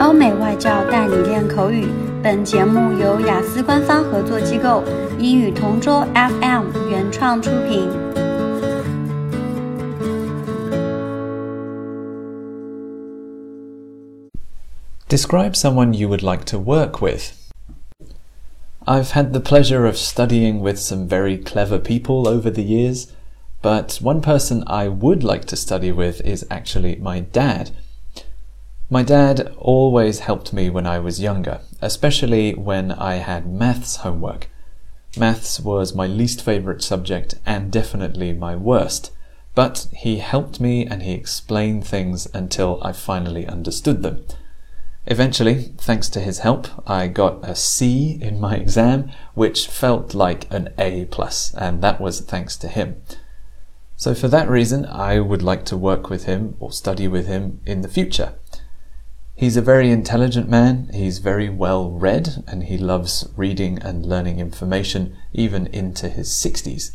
欧美外教带你练口语。本节目由雅思官方合作机构英语同桌 FM 原创出品。Describe someone you would like to work with. I've had the pleasure of studying with some very clever people over the years, but one person I would like to study with is actually my dad. My dad always helped me when I was younger, especially when I had maths homework. Maths was my least favourite subject and definitely my worst, but he helped me and he explained things until I finally understood them. Eventually, thanks to his help, I got a C in my exam, which felt like an A plus, and that was thanks to him. So for that reason, I would like to work with him or study with him in the future. He's a very intelligent man, he's very well read, and he loves reading and learning information even into his 60s.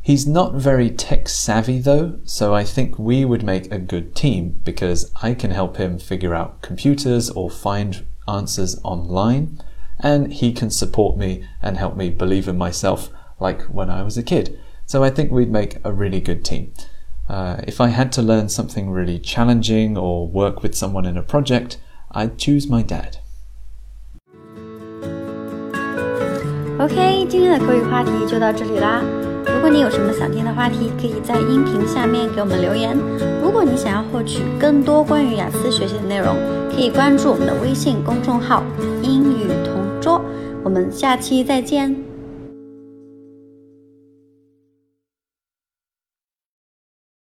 He's not very tech savvy though, so I think we would make a good team because I can help him figure out computers or find answers online, and he can support me and help me believe in myself like when I was a kid. So I think we'd make a really good team. Uh, if I had to learn something really challenging or work with someone in a project, I'd choose my dad. OK，今天的口语话题就到这里啦。如果你有什么想听的话题，可以在音频下面给我们留言。如果你想要获取更多关于雅思学习的内容，可以关注我们的微信公众号“英语同桌”。我们下期再见。